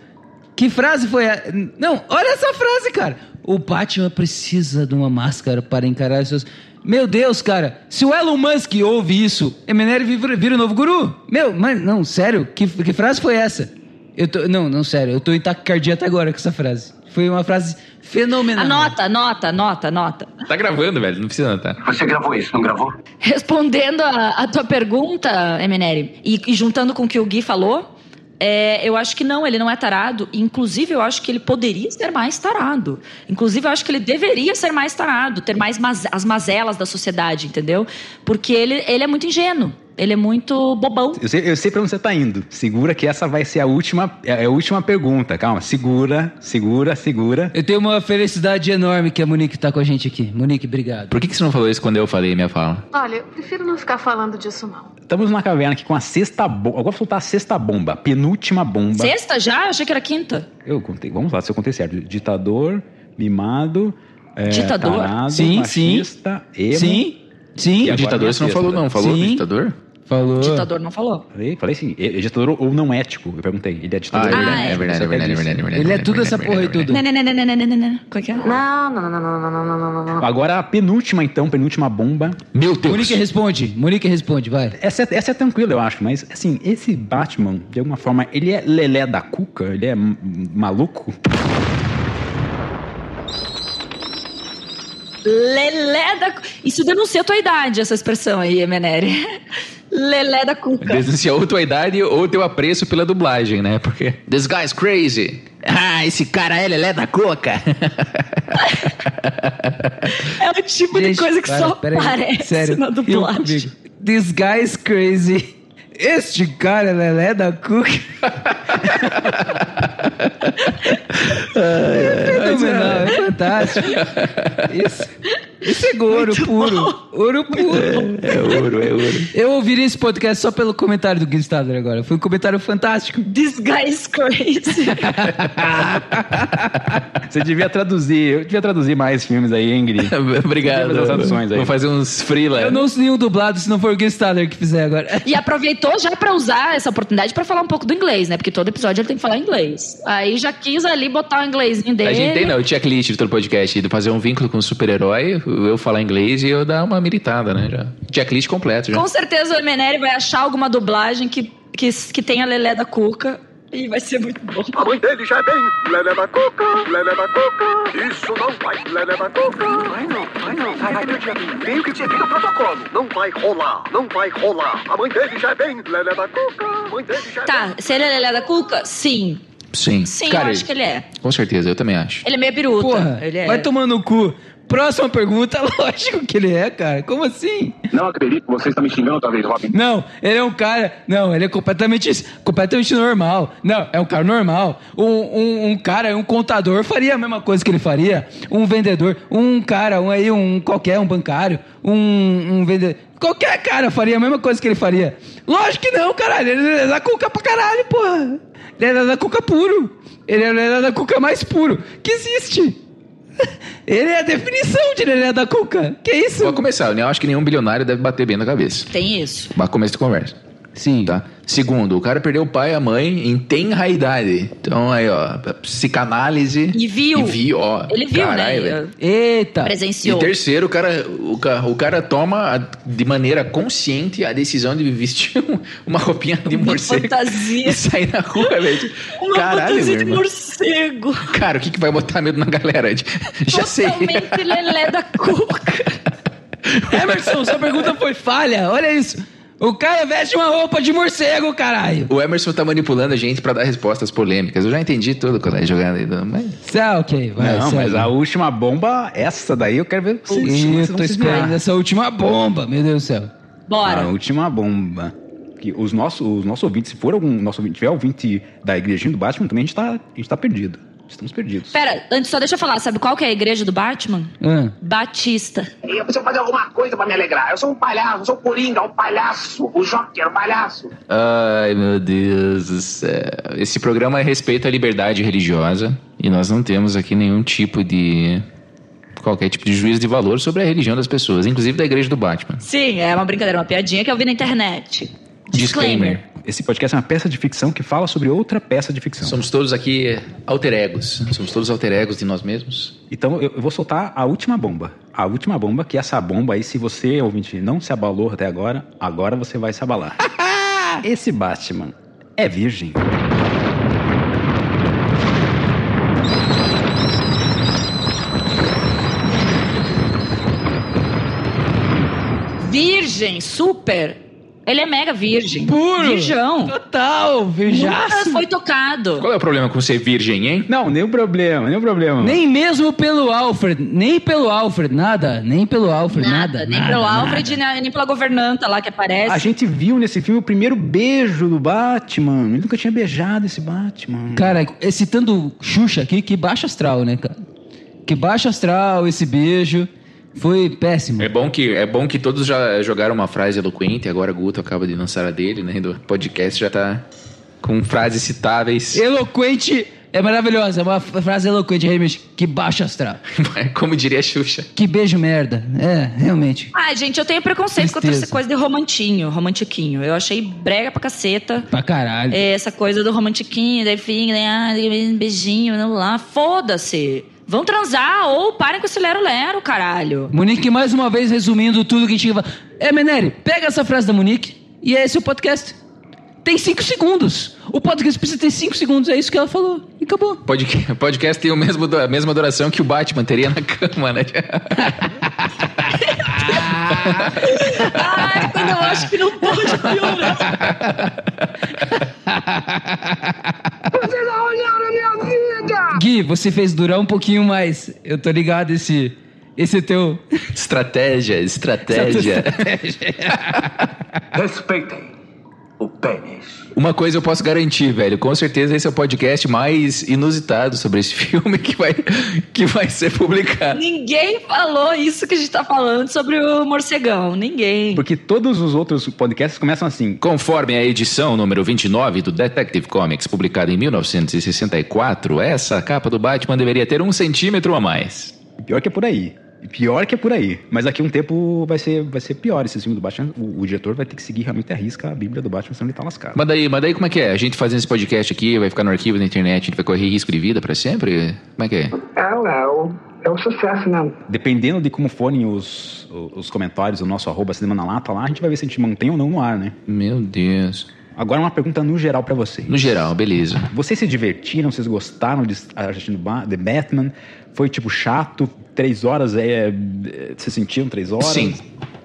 Que frase foi a... Não, olha essa frase, cara. O Batman precisa de uma máscara para encarar as suas... Meu Deus, cara. Se o Elon Musk ouve isso, Emenere vira, vira o novo guru. Meu, mas não, sério? Que, que frase foi essa? Eu tô, não, não, sério. Eu tô em taquicardia até agora com essa frase. Foi uma frase fenomenal. Anota, anota, anota, anota. Tá gravando, velho, não precisa anotar. Você gravou isso, não gravou? Respondendo a, a tua pergunta, Emineri, e, e juntando com o que o Gui falou, é, eu acho que não, ele não é tarado. Inclusive, eu acho que ele poderia ser mais tarado. Inclusive, eu acho que ele deveria ser mais tarado, ter mais maz- as mazelas da sociedade, entendeu? Porque ele, ele é muito ingênuo. Ele é muito bobão. Eu sei, eu sei pra onde você tá indo. Segura que essa vai ser a última, é a última pergunta. Calma, segura, segura, segura. Eu tenho uma felicidade enorme que a Monique tá com a gente aqui. Monique, obrigado. Por que, que você não falou isso quando eu falei minha fala? Olha, eu prefiro não ficar falando disso, não. Estamos na caverna aqui com a sexta bomba. Agora vou soltar a sexta bomba, a penúltima bomba. Sexta já? Eu achei que era quinta. Eu contei, vamos lá, se eu contei certo. Ditador, mimado, é, Ditador? tarado, Sim, sim. machista, emo. Sim, sim. E O ditador você não falou, não. né? Falou Sim. do ditador? Falou. Ditador não falou. Falei, falei sim. É, é ditador ou não ético? Eu perguntei. Ele é Ah, ditador. é ou não verdade, é. é verdade, é verdade, é verdade, é verdade. Ele é tudo essa porra aí tudo. Como é que é? Não, não, não, não, não, não, não, não, não, não. Agora a penúltima, então, penúltima bomba. Meu Deus. Monique responde. Monique responde, vai. Essa é, essa é tranquila, eu acho, mas assim, esse Batman, de alguma forma, ele é lelé da cuca? Ele é maluco? Lelé da... Isso denuncia a tua idade, essa expressão aí, Emenere. Lelé da cuca. Denuncia ou tua idade ou teu apreço pela dublagem, né? Porque. This guy's crazy. Ah, esse cara é lelé da coca. É o tipo de Gente, coisa que para, só pera aí, aparece sério, na dublagem. This guy is crazy. Este cara é Lelé da Cuca. é fenomenal, é fantástico. Isso, isso é ouro puro. Ouro puro. É ouro, é ouro. Eu ouviria esse podcast só pelo comentário do Gui Stadler agora. Foi um comentário fantástico. This guy is crazy. Você devia traduzir, eu devia traduzir mais filmes aí. Obrigado. As traduções aí. Vou fazer uns freela. Eu não uso nenhum dublado se não for o Gui Stadler que fizer agora. E aproveitou já pra usar essa oportunidade pra falar um pouco do inglês, né? Porque todo episódio ele tem que falar inglês. Aí já quis ali botar o inglesinho dele. A gente tem, não, o checklist todo podcast, de fazer um vínculo com o super-herói, eu falar inglês e eu dar uma militada, né? Já. Checklist completo já. Com certeza o Emeneri vai achar alguma dublagem que, que, que tenha Lelé da Cuca. E vai ser muito bom. A mãe dele já é bem Lelé da Cuca, Lelé da Cuca. Isso não vai, Lelé da Cuca. Vai não, vai não, vai, vai, meu diabinho. Tenho que seguir o protocolo. Não vai rolar, não vai rolar. A mãe dele já é bem Lelé da Cuca. A mãe dele já é Tá, se ele é Lelé da Cuca? Sim. Sim. Sim, Cara, eu acho que ele é. Com certeza, eu também acho. Ele é meio biruta. Porra, ele é. vai tomar no cu. Próxima pergunta, lógico que ele é, cara. Como assim? Não acredito você está me xingando outra vez, Robin. Não, ele é um cara. Não, ele é completamente, completamente normal. Não, é um cara normal. Um, um, um cara, um contador faria a mesma coisa que ele faria. Um vendedor, um cara, um aí, um qualquer, um bancário, um, um vendedor. Qualquer cara faria a mesma coisa que ele faria. Lógico que não, caralho. Ele é da cuca pra caralho, porra. Ele é da cuca puro. Ele é da cuca mais puro que existe. Ele é a definição de Lelé da Cuca. Que isso? Vou começar, eu acho que nenhum bilionário deve bater bem na cabeça. Tem isso. Mas começo de conversa. Sim. Tá? Segundo, o cara perdeu o pai e a mãe em tenra idade. Então aí, ó, psicanálise. E viu. E viu, ó. Ele viu, Caralho, né? velho. Eita. E Presenciou. terceiro, o cara, o, ca- o cara toma a- de maneira consciente a decisão de vestir um- uma roupinha de morcego fantasia. e sair na rua, velho. Uma Caralho, fantasia de morcego. Cara, o que, que vai botar medo na galera? Já sei. Totalmente Lelé da Cuca. Emerson, sua pergunta foi falha. Olha isso. O cara veste uma roupa de morcego, caralho. O Emerson tá manipulando a gente pra dar respostas polêmicas. Eu já entendi tudo quando é jogando aí. Mas... Tá, ok, vai. não, segue. mas a última bomba, essa daí eu quero ver vocês. Ih, vocês tô vão se esperando essa última bomba, meu Deus do céu. Bora. A última bomba. Que os nossos, os nossos ouvintes, se for algum nosso ouvinte, tiver ouvinte da igrejinha do Batman, também a gente tá, a gente tá perdido. Estamos perdidos. Pera, antes só deixa eu falar. Sabe qual que é a igreja do Batman? Ah. Batista. Eu preciso fazer alguma coisa pra me alegrar. Eu sou um palhaço, eu sou o Coringa, o palhaço, o Joker, o palhaço. Ai, meu Deus do céu. Esse programa respeita a liberdade religiosa e nós não temos aqui nenhum tipo de. qualquer tipo de juízo de valor sobre a religião das pessoas, inclusive da igreja do Batman. Sim, é uma brincadeira, uma piadinha que eu vi na internet. Disclaimer. Esse podcast é uma peça de ficção que fala sobre outra peça de ficção. Somos todos aqui alter egos. Somos todos alter egos de nós mesmos. Então eu, eu vou soltar a última bomba. A última bomba, que essa bomba aí, se você, ouvinte, não se abalou até agora, agora você vai se abalar. Esse Batman é virgem. Virgem, super. Ele é mega virgem. Puro. Virgão. Total, Nunca virjaço. foi tocado. Qual é o problema com ser virgem, hein? Não, nenhum problema, nenhum problema. Nem mesmo pelo Alfred, nem pelo Alfred, nada, nem pelo Alfred, nada. nem nada, pelo nada. Alfred, nem, nem pela governanta lá que aparece. A gente viu nesse filme o primeiro beijo do Batman. Ele nunca tinha beijado esse Batman. Cara, citando Xuxa aqui, que baixo astral, né, cara? Que baixo astral esse beijo. Foi péssimo. É bom que, é bom que todos já jogaram uma frase eloquente, agora Guto acaba de lançar a dele, né? Do podcast já tá com frases citáveis. Eloquente é maravilhosa, é uma frase eloquente, realmente. Que baixo astral. Como diria a Xuxa. Que beijo merda. É, realmente. Ai, gente, eu tenho preconceito contra essa coisa de romantinho, romantiquinho. Eu achei brega pra caceta. Pra caralho. É, essa coisa do romantiquinho, daí fica, né, ah, beijinho, não lá. Foda-se. Vão transar ou parem com esse lero-lero, caralho. Monique, mais uma vez, resumindo tudo que tinha. É, Meneri, pega essa frase da Monique e é esse o podcast. Tem cinco segundos. O podcast precisa ter cinco segundos, é isso que ela falou. E acabou. Podcast, podcast tem o mesmo, a mesma duração que o Batman teria na cama, né? Ai, quando eu acho que não pode piorar. A minha vida! Gui, você fez durar um pouquinho mais. Eu tô ligado esse Esse é teu. Estratégia, estratégia. Respeitem o pênis. Uma coisa eu posso garantir, velho. Com certeza esse é o podcast mais inusitado sobre esse filme que vai, que vai ser publicado. Ninguém falou isso que a gente tá falando sobre o morcegão. Ninguém. Porque todos os outros podcasts começam assim. Conforme a edição número 29 do Detective Comics, publicada em 1964, essa capa do Batman deveria ter um centímetro a mais. Pior que é por aí. Pior que é por aí. Mas daqui a um tempo vai ser, vai ser pior esse filme do Batman. O, o diretor vai ter que seguir realmente a risca a Bíblia do Batman, senão ele tá lascado. Mas daí, mas daí como é que é? A gente fazendo esse podcast aqui, vai ficar no arquivo da internet, a gente vai correr risco de vida pra sempre? Como é que é? É, é, o, é o sucesso mesmo. Dependendo de como forem os, os comentários do nosso arroba cinema na lata lá, a gente vai ver se a gente mantém ou não no ar, né? Meu Deus. Agora uma pergunta no geral pra vocês. No geral, beleza. Vocês se divertiram? Vocês gostaram de assistindo Ba- The Batman? Foi tipo chato? Três horas é. é, Vocês sentiram três horas? Sim.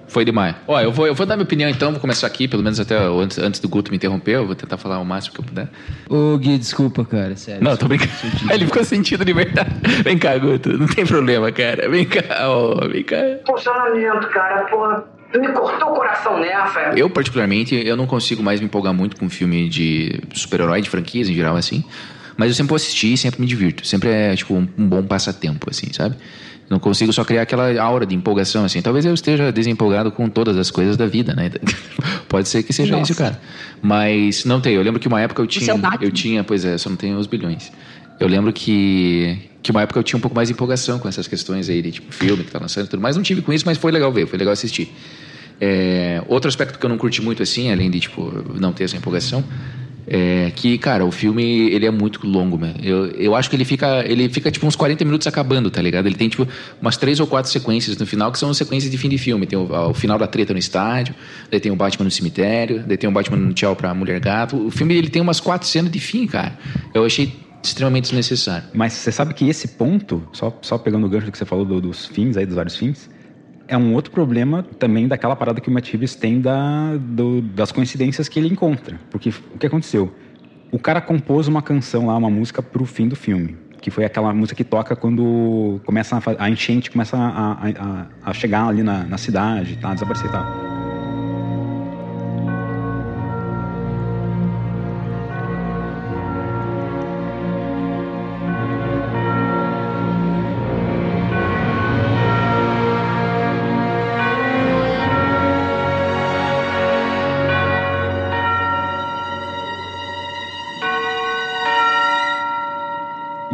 Foi demais. Ó, eu vou, eu vou dar minha opinião então, vou começar aqui, pelo menos até o- antes, antes do Guto me interromper, eu vou tentar falar o máximo que eu puder. Ô, Gui, desculpa, cara. Sério. Não, tô brincando. Ele ficou sentindo de verdade. Vem cá, Guto, não tem problema, cara. Vem cá, ó, vem cá. Funcionamento, cara, porra. Tu me cortou o coração nessa. Eu, particularmente, eu não consigo mais me empolgar muito com filme de super-herói, de franquias em geral, assim. Mas eu sempre vou assistir e sempre me divirto. Sempre é, tipo, um, um bom passatempo, assim, sabe? Não consigo só criar aquela aura de empolgação, assim. Talvez eu esteja desempolgado com todas as coisas da vida, né? Pode ser que seja Nossa. isso, cara. Mas não tem. Eu lembro que uma época eu tinha. é Batman. eu tinha, pois é, só não tenho os bilhões. Eu lembro que, que uma época eu tinha um pouco mais de empolgação com essas questões aí de tipo filme que tá lançando e tudo mais. Não tive com isso, mas foi legal ver, foi legal assistir. É, outro aspecto que eu não curti muito assim, além de tipo não ter essa empolgação, é que, cara, o filme ele é muito longo, né? Eu, eu acho que ele fica, ele fica tipo uns 40 minutos acabando, tá ligado? Ele tem tipo umas três ou quatro sequências no final que são sequências de fim de filme. Tem o, o final da treta no estádio, daí tem o Batman no cemitério, daí tem o Batman no tchau pra mulher gato. O filme ele tem umas quatro cenas de fim, cara. Eu achei extremamente desnecessário. Mas você sabe que esse ponto, só, só pegando o gancho que você falou do- dos fins aí, dos vários fins, é um outro problema também daquela parada que o Matt Reeves tem da, do- das coincidências que ele encontra. Porque o que aconteceu? O cara compôs uma canção lá, uma música pro fim do filme. Que foi aquela música que toca quando começa a, a enchente começa a, a- a- chegar ali na, na cidade, tá, desaparecer e tal.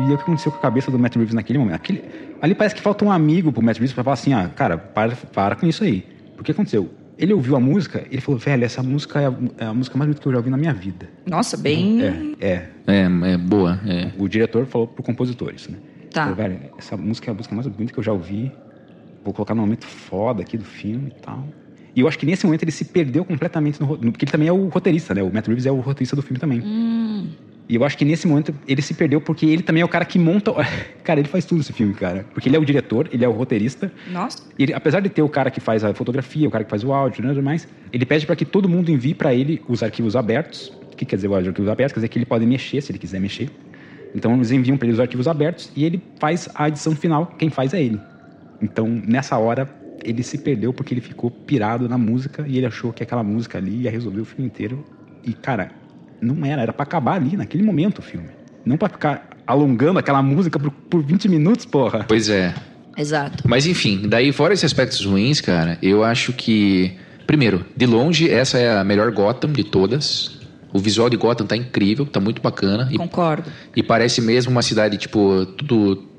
E o que aconteceu com a cabeça do Matt Reeves naquele momento? Aquele- ali parece que falta um amigo pro Matt Reeves pra falar assim, ah, cara, para, para com isso aí. O que aconteceu? Ele ouviu a música, ele falou, velho, essa música é a, é a música mais bonita que eu já ouvi na minha vida. Nossa, bem. É, é. É, é boa. É. O diretor falou pro compositor isso, né? Tá. Falou, velho, essa música é a música mais bonita que eu já ouvi. Vou colocar num momento foda aqui do filme e tal. E eu acho que nesse momento ele se perdeu completamente no, no porque ele também é o roteirista, né? O Matt Reeves é o roteirista do filme também. Hum. E eu acho que nesse momento ele se perdeu porque ele também é o cara que monta. Cara, ele faz tudo esse filme, cara. Porque ele é o diretor, ele é o roteirista. Nossa. E ele, apesar de ter o cara que faz a fotografia, o cara que faz o áudio, né, tudo mais, ele pede para que todo mundo envie para ele os arquivos abertos. O que quer dizer os arquivos abertos? Quer dizer que ele pode mexer, se ele quiser mexer. Então eles enviam para ele os arquivos abertos e ele faz a edição final. Quem faz é ele. Então nessa hora ele se perdeu porque ele ficou pirado na música e ele achou que aquela música ali ia resolver o filme inteiro. E cara, não era, era para acabar ali naquele momento o filme. Não para ficar alongando aquela música por, por 20 minutos, porra. Pois é. Exato. Mas enfim, daí fora esses aspectos ruins, cara, eu acho que. Primeiro, de longe, essa é a melhor Gotham de todas. O visual de Gotham tá incrível, tá muito bacana. E, Concordo. e parece mesmo uma cidade, tipo, tudo.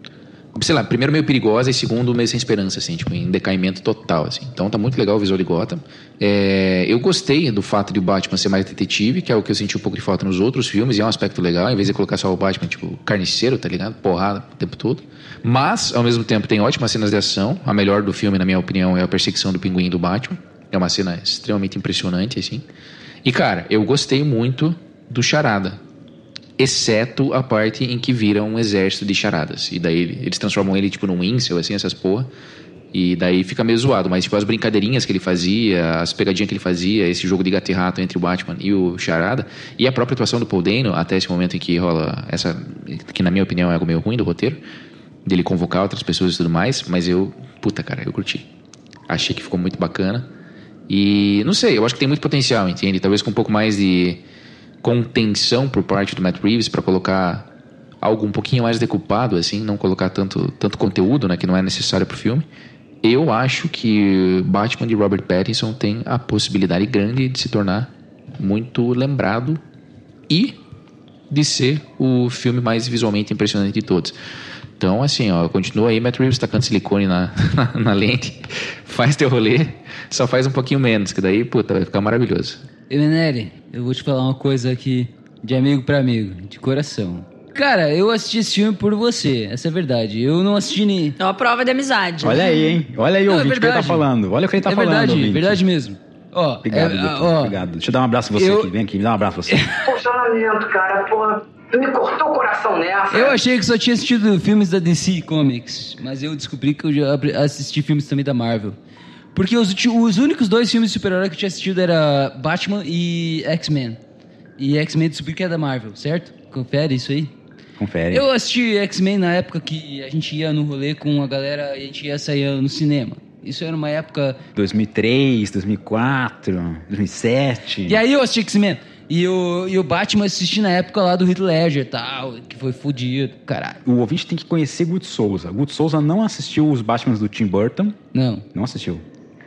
Sei lá, primeiro meio perigosa e segundo meio sem esperança, assim, tipo, em decaimento total, assim. Então tá muito legal o visual de Gotham. É, eu gostei do fato de o Batman ser mais detetive, que é o que eu senti um pouco de falta nos outros filmes, e é um aspecto legal, em vez de colocar só o Batman, tipo, carniceiro, tá ligado? Porrada o tempo todo. Mas, ao mesmo tempo, tem ótimas cenas de ação. A melhor do filme, na minha opinião, é a perseguição do pinguim do Batman. É uma cena extremamente impressionante, assim. E, cara, eu gostei muito do Charada. Exceto a parte em que vira um exército de charadas. E daí ele- eles transformam ele, tipo, num incel, assim, essas porra. E daí fica meio zoado. Mas, tipo, as brincadeirinhas que ele fazia, as pegadinhas que ele fazia, esse jogo de gato e rato entre o Batman e o Charada, e a própria atuação do Paul Dano, até esse momento em que rola essa... que na minha opinião é algo meio ruim do roteiro, dele convocar outras pessoas e tudo mais, mas eu, puta, cara, eu curti. Achei que ficou muito bacana. E não sei, eu acho que tem muito potencial, entende? Talvez com um pouco mais de contenção por parte do Matt Reeves para colocar algo um pouquinho mais decupado, assim, não colocar tanto, tanto conteúdo, né, que não é necessário pro filme. Eu acho que Batman de Robert Pattinson tem a possibilidade grande de se tornar muito lembrado e de ser o filme mais visualmente impressionante de todos. Então, assim, ó, continua aí, Matt Reeves tacando silicone na, na, na lente, faz teu rolê, só faz um pouquinho menos, que daí, puta, vai ficar maravilhoso. Emeneri, eu vou te falar uma coisa aqui, de amigo para amigo, de coração. Cara, eu assisti esse filme por você, essa é a verdade. Eu não assisti nem. É uma prova de amizade. Olha aí, hein? Olha aí, Não, é ouvinte, o que ele tá falando. Olha o que ele tá é falando, verdade, ouvinte. verdade mesmo. Ó, Obrigado, é, Guto, ó, obrigado. Deixa eu dar um abraço em você eu- aqui. Vem aqui, me dá um abraço você. Poxa, lamento, cara, porra. Tu me cortou o coração nessa. Eu achei que só tinha assistido filmes da DC Comics, mas eu descobri que eu já assisti filmes também da Marvel. Porque os, os únicos dois filmes de super-herói que eu tinha assistido era Batman e X-Men. E X-Men descobri que é da Marvel, certo? Confere isso aí. Confere. Eu assisti X-Men na época que a gente ia no rolê com a galera e a gente ia sair no cinema. Isso era uma época 2003, 2004, 2007. E aí eu assisti X-Men. E o, e o Batman assisti na época lá do Heath Ledger e tal, que foi fudido, caralho. O ouvinte tem que conhecer Guto Souza. Guto Souza não assistiu os Batmans do Tim Burton. Não. Não assistiu.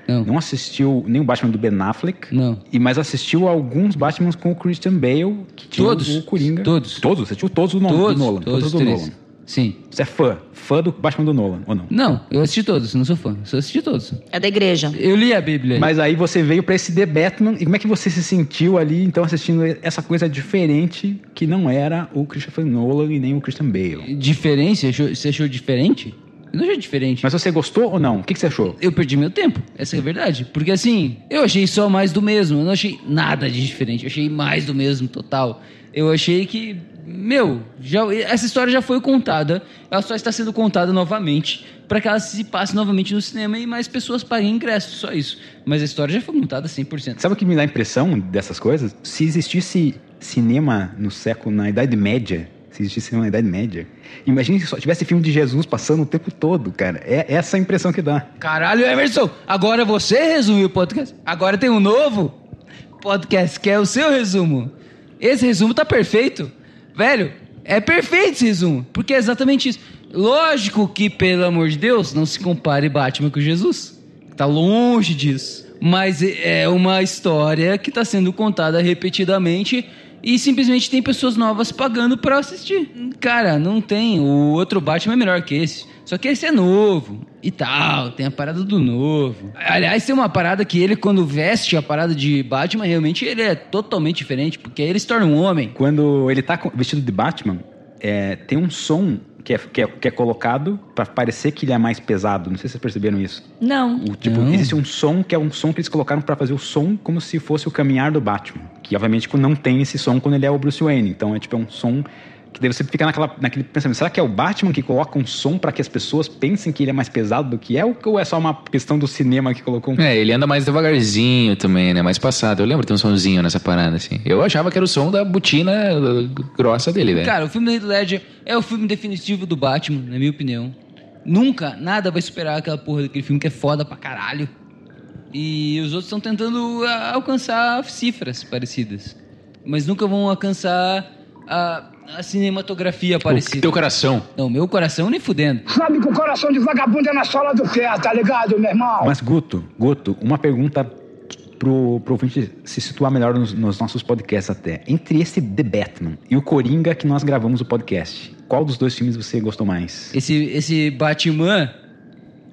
Não. Não assistiu nem o Batman do Ben Affleck. Não. E mas assistiu alguns Batmans com o Christian Bale, que tinha Todos. o Coringa. Todos. Todos? Você assistiu todos do, Nolan, Todos, do Nolan? todos do. Nolan. Sim. Você é fã? Fã do Batman do Nolan, ou não? Não, eu assisti todos, não sou fã. Só assisti todos. É da igreja. Eu li a Bíblia. Mas aí você veio pra esse The Batman, e como é que você se sentiu ali, então, assistindo essa coisa diferente que não era o Christopher Nolan e nem o Christian Bale? Diferente? Você achou, você achou diferente? Não achei diferente. Mas você gostou ou não? O que, que você achou? Eu perdi meu tempo, essa é a verdade. Porque assim, eu achei só mais do mesmo. Eu não achei nada de diferente. Eu achei mais do mesmo, total. Eu achei que, meu, já, essa história já foi contada. Ela só está sendo contada novamente para que ela se passe novamente no cinema e mais pessoas paguem ingressos. Só isso. Mas a história já foi contada 100%. Sabe o que me dá a impressão dessas coisas? Se existisse cinema no século, na Idade Média, se existisse na Idade Média, imagine se só tivesse filme de Jesus passando o tempo todo, cara. É essa a impressão que dá. Caralho, Emerson, agora você resumiu o podcast. Agora tem um novo podcast que é o seu resumo. Esse resumo tá perfeito. Velho, é perfeito esse resumo. Porque é exatamente isso. Lógico que, pelo amor de Deus, não se compare Batman com Jesus. Tá longe disso. Mas é uma história que tá sendo contada repetidamente e simplesmente tem pessoas novas pagando pra assistir. Cara, não tem. O outro Batman é melhor que esse. Só que esse é novo e tal. Tem a parada do novo. Aliás, tem uma parada que ele, quando veste a parada de Batman, realmente ele é totalmente diferente, porque ele se torna um homem. Quando ele tá vestido de Batman, é, tem um som que é, que é, que é colocado pra parecer que ele é mais pesado. Não sei se vocês perceberam isso. Não. O, tipo, Não. existe um som que é um som que eles colocaram pra fazer o som como se fosse o caminhar do Batman. Que obviamente não tem esse som quando ele é o Bruce Wayne. Então é tipo é um som que daí você fica naquela, naquele pensamento, será que é o Batman que coloca um som pra que as pessoas pensem que ele é mais pesado do que é? Ou é só uma questão do cinema que colocou um É, ele anda mais devagarzinho também, né? Mais passado. Eu lembro de ter um sonzinho nessa parada, assim. Eu achava que era o som da botina uh, grossa dele, velho. Cara, o filme do Heath Ledger é o filme definitivo do Batman, na minha opinião. Nunca, nada vai superar aquela porra daquele filme que é foda pra caralho. E os outros estão tentando ah, alcançar cifras parecidas. Mas nunca vão alcançar a, a cinematografia parecida. teu coração. Não, meu coração nem fudendo. Sabe que o coração de vagabundo é na sola do pé, tá ligado, meu irmão? Mas, Guto, Guto, uma pergunta pro, pro ouvinte se situar melhor nos, nos nossos podcasts até. Entre esse The Batman e o Coringa que nós gravamos o podcast, qual dos dois filmes você gostou mais? Esse, esse Batman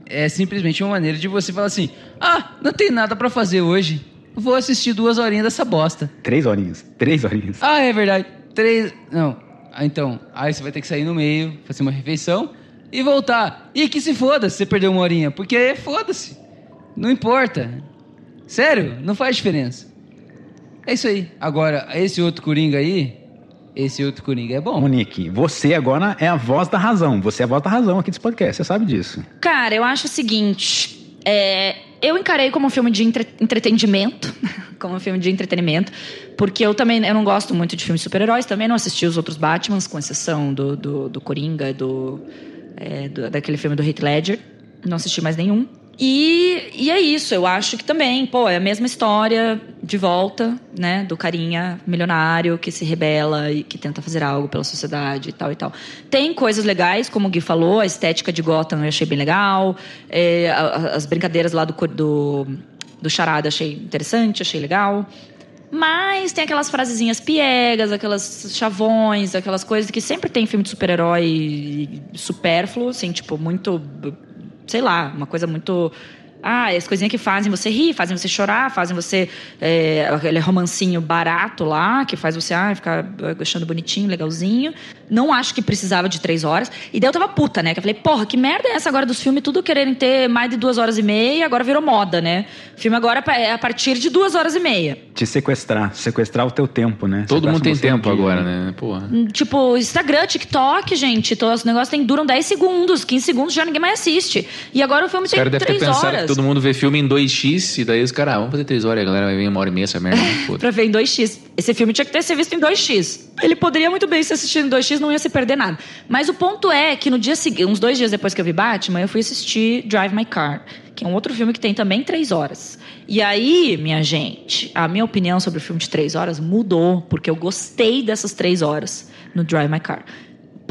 é simplesmente uma maneira de você falar assim: ah, não tem nada pra fazer hoje. Vou assistir duas horinhas dessa bosta. Três horinhas. Três horinhas. Ah, é verdade. Três. Não. Ah, então. Aí você vai ter que sair no meio, fazer uma refeição e voltar. E que se foda se você perdeu uma horinha. Porque foda-se. Não importa. Sério, não faz diferença. É isso aí. Agora, esse outro Coringa aí. Esse outro Coringa é bom. Monique, você agora é a voz da razão. Você é a voz da razão aqui desse podcast, você sabe disso. Cara, eu acho o seguinte. é, eu encarei como um filme de entre- entretenimento. como um filme de entretenimento. Porque eu também eu não gosto muito de filmes de super-heróis. Também não assisti os outros Batmans, com exceção do, do, do Coringa do, é, do- daquele filme do Heath Ledger. Não assisti mais nenhum. E, e é isso, eu acho que também, pô, é a mesma história de volta, né? Do carinha milionário que se rebela e que tenta fazer algo pela sociedade e tal e tal. Tem coisas legais, como o Gui falou, a estética de Gotham eu achei bem legal. é, as brincadeiras lá do, do, do Charada achei interessante, achei legal. Mas tem aquelas frasezinhas piegas, aquelas chavões, aquelas coisas que sempre tem em filme de super-herói supérfluo, assim, tipo, muito. Sei lá, uma coisa muito. Ah, as coisinhas que fazem você rir, fazem você chorar, fazem você. É, aquele romancinho barato lá, que faz você ah, ficar achando bonitinho, legalzinho. Não acho que precisava de três horas. E daí eu tava puta, né? Que eu falei, porra, que merda é essa agora dos filmes, tudo quererem ter mais de duas horas e meia, agora virou moda, né? O filme agora é a partir de duas horas e meia. Te sequestrar, sequestrar o teu tempo, né? Todo mundo tem tempo dia, agora, né? Porra. Tipo, Instagram, TikTok, gente, todos os negócios tem, duram 10 segundos, 15 segundos já ninguém mais assiste. E agora o filme Os tem caras devem ter 3 pensado horas. Todo mundo vê filme em 2x e daí os caras, ah, vamos fazer 3 horas e a galera vai ver em uma hora e meia essa merda. Pra ver em 2x. Esse filme tinha que ter sido visto em 2x. Ele poderia muito bem ser assistido em 2x, não ia se perder nada. Mas o ponto é que no dia seguinte, uns dois dias depois que eu vi Batman, eu fui assistir Drive My Car, que é um outro filme que tem também 3 horas. E aí, minha gente, a minha opinião sobre o filme de 3 horas mudou, porque eu gostei dessas 3 horas no Drive My Car.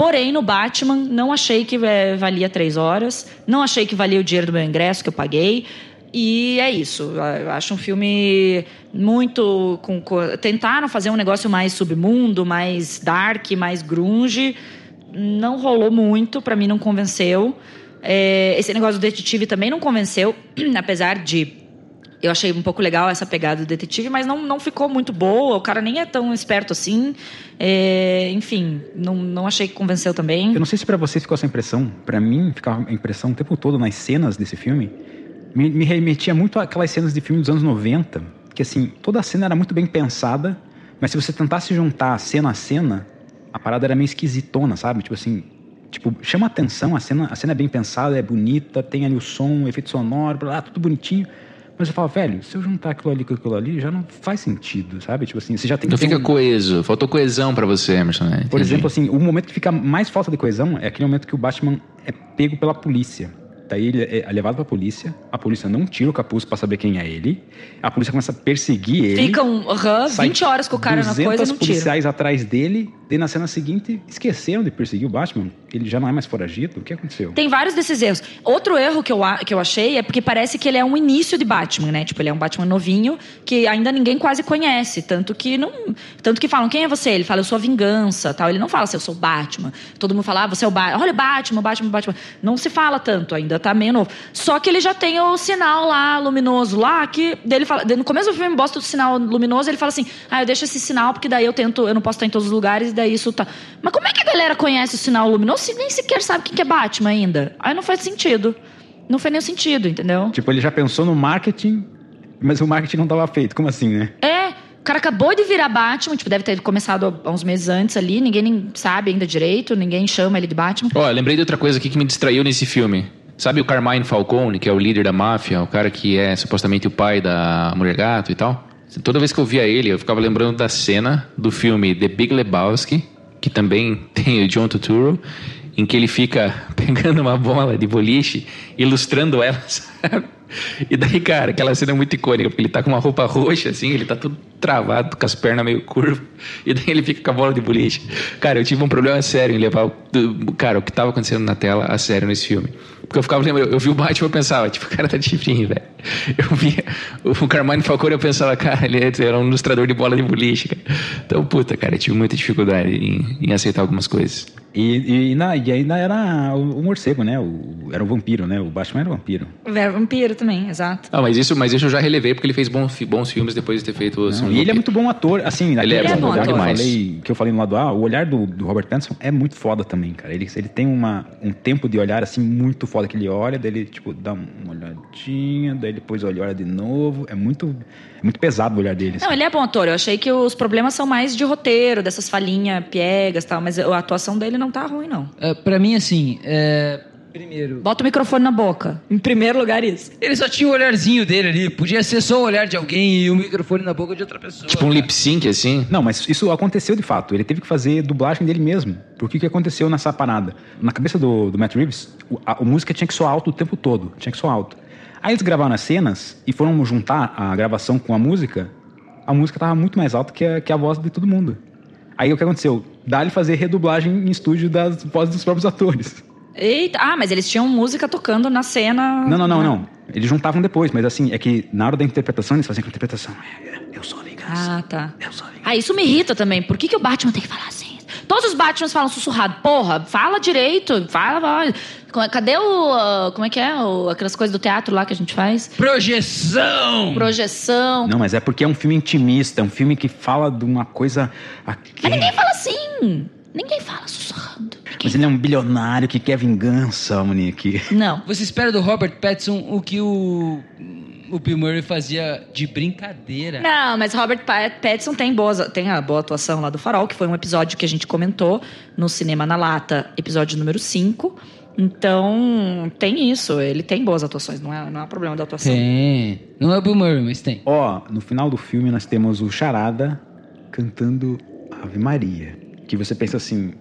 Porém, no Batman, não achei que eh, valia três horas. Não achei que valia o dinheiro do meu ingresso que eu paguei. E é isso. Eu acho um filme muito. Com, tentaram fazer um negócio mais submundo, mais dark, mais grunge. Não rolou muito, pra mim não convenceu. É, esse negócio do detetive também não convenceu, apesar de eu achei um pouco legal essa pegada do detetive, mas não, não ficou muito boa. O cara nem é tão esperto assim. É, enfim, não, não achei que convenceu também. Eu não sei se pra você ficou essa impressão. Pra mim, ficava a impressão o tempo todo nas cenas desse filme. Me, me remetia muito àquelas cenas de filme dos anos 90. Que assim, toda a cena era muito bem pensada. Mas se você tentasse juntar cena a cena, a parada era meio esquisitona, sabe? Tipo assim, tipo, chama atenção, a cena, a cena é bem pensada, é bonita, tem ali o som, o efeito sonoro, blá, tudo bonitinho. Mas você fala, velho, se eu juntar aquilo ali com aquilo ali, já não faz sentido, sabe? Tipo assim, você já tem Não fica um- coeso. Faltou coesão pra você, Emerson, né? por exemplo, assim, o momento que fica mais falta de coesão é aquele momento que o Batman é pego pela polícia. Daí ele é levado pra polícia, a polícia não tira o capuz pra saber quem é ele, a polícia começa a perseguir ele. Fica um sai 20 horas com o cara na 200 coisa e não tira. policiais atrás dele, e na cena seguinte esqueceram de perseguir o Batman. Ele já não é mais foragido. O que aconteceu? Tem vários desses erros. Outro erro que eu, que eu achei é porque parece que ele é um início de Batman, né? Tipo, ele é um Batman novinho que ainda ninguém quase conhece. Tanto que não. Tanto que falam, quem é você? Ele fala, eu sou a vingança tal. Ele não fala assim, eu sou o Batman. Todo mundo fala, ah, você é o Batman. Olha, o Batman, Batman, Batman. Não se fala tanto, ainda tá meio novo. Só que ele já tem o sinal lá, luminoso lá, que dele fala. No começo do filme, bosta o sinal luminoso, ele fala assim: Ah, eu deixo esse sinal, porque daí eu tento, eu não posso estar em todos os lugares, daí isso tá. Mas como é que a galera conhece o sinal luminoso se nem sequer sabe quem que é Batman ainda? Aí não faz sentido. Não faz nenhum sentido, entendeu? Tipo, ele já pensou no marketing, mas o marketing não estava feito. Como assim, né? É, o cara acabou de virar Batman, tipo, deve ter começado há uns meses antes ali, ninguém nem sabe ainda direito, ninguém chama ele de Batman. Ó, lembrei de outra coisa aqui que me distraiu nesse filme. Sabe o Carmine Falcone, que é o líder da máfia, o cara que é supostamente o pai da Mulher Gato e tal? Toda vez que eu via ele, eu ficava lembrando da cena do filme The Big Lebowski, que também tem o John Turturro, em que ele fica pegando uma bola de boliche, ilustrando ela, sabe? E daí, cara, aquela cena é muito icônica, porque ele tá com uma roupa roxa, assim, ele tá todo travado, com as pernas meio curvas, e daí ele fica com a bola de boliche. Cara, eu tive um problema sério em levar, cara, o que tava acontecendo na tela a sério nesse filme. Porque eu ficava lembrando, eu, eu vi o Batman eu pensava, tipo, o cara tá de chifrinho, velho. Eu via o Carmine Falcone eu pensava, cara, ele era um ilustrador de bola de boliche, cara. Então, puta, cara, eu tive muita dificuldade em, em aceitar algumas coisas. E, e, na- e ainda era o, o morcego, né? O, era o vampiro, né? O Batman era o vampiro. Vera Vampiro também, exato. Ah, mas isso, mas isso eu já relevei porque ele fez bons, bons filmes depois de ter feito o Não, e ele é muito bom ator, assim, Ele é bom lugar que eu falei, que eu falei no lado A, o olhar do, do Robert Pattinson é muito foda também, cara. Ele, ele tem uma, um tempo de olhar assim muito foda que ele olha, daí ele tipo dá uma olhadinha, daí depois olha de novo. É muito, é muito pesado o olhar dele. assim. Não, ele é bom ator. Eu achei que os problemas são mais de roteiro, dessas falinhas piegas e tal, mas a atuação dele não tá ruim, não. É, pra mim, assim, é, Primeiro. Bota o microfone na boca. Em primeiro lugar, isso. Ele só tinha o olharzinho dele ali. Podia ser só o olhar de alguém e o microfone na boca de outra pessoa. Tipo um lip sync, assim. Não, mas isso aconteceu de fato. Ele teve que fazer dublagem dele mesmo. Por que que aconteceu nessa parada? Na cabeça do, do Matt Reeves, o- a, a música tinha que soar alto o tempo todo. Tinha que soar alto. Aí eles gravaram as cenas e foram juntar a gravação com a música. A música tava muito mais alta que a, que a voz de todo mundo. Aí o que aconteceu? Dá-lhe fazer redublagem em estúdio das vozes dos próprios atores. Eita, ah, mas eles tinham música tocando na cena. Não, não, não, não. Eles juntavam depois, mas assim, é que na hora da interpretação eles faziam a interpretação. Eu sou a vingança. Ah, tá. Ah, isso me irrita também. Por que, que o Batman tem que falar assim? Todos os Batmans falam sussurrado. Porra, fala direito. Fala, fala. Cadê o. ah, Como é que é? O- aquelas coisas do teatro lá que a gente faz? Projeção! Projeção. Não, mas é porque é um filme intimista, é um filme que fala de uma coisa. aqui. Mas ninguém fala assim. Ninguém fala sussurrando. Mas ele é um bilionário que quer vingança, Monique. Não. Você espera do Robert Pattinson o que o, o Bill Murray fazia de brincadeira. Não, mas Robert Pa- Pattinson tem, boas, tem a boa atuação lá do Farol, que foi um episódio que a gente comentou no Cinema na Lata, episódio número 5. Então, tem isso. Ele tem boas atuações, não é, não é problema da atuação. Tem. Não é o Bill Murray, mas tem. Ó, no final do filme nós temos o Charada cantando Ave Maria. Que você pensa assim,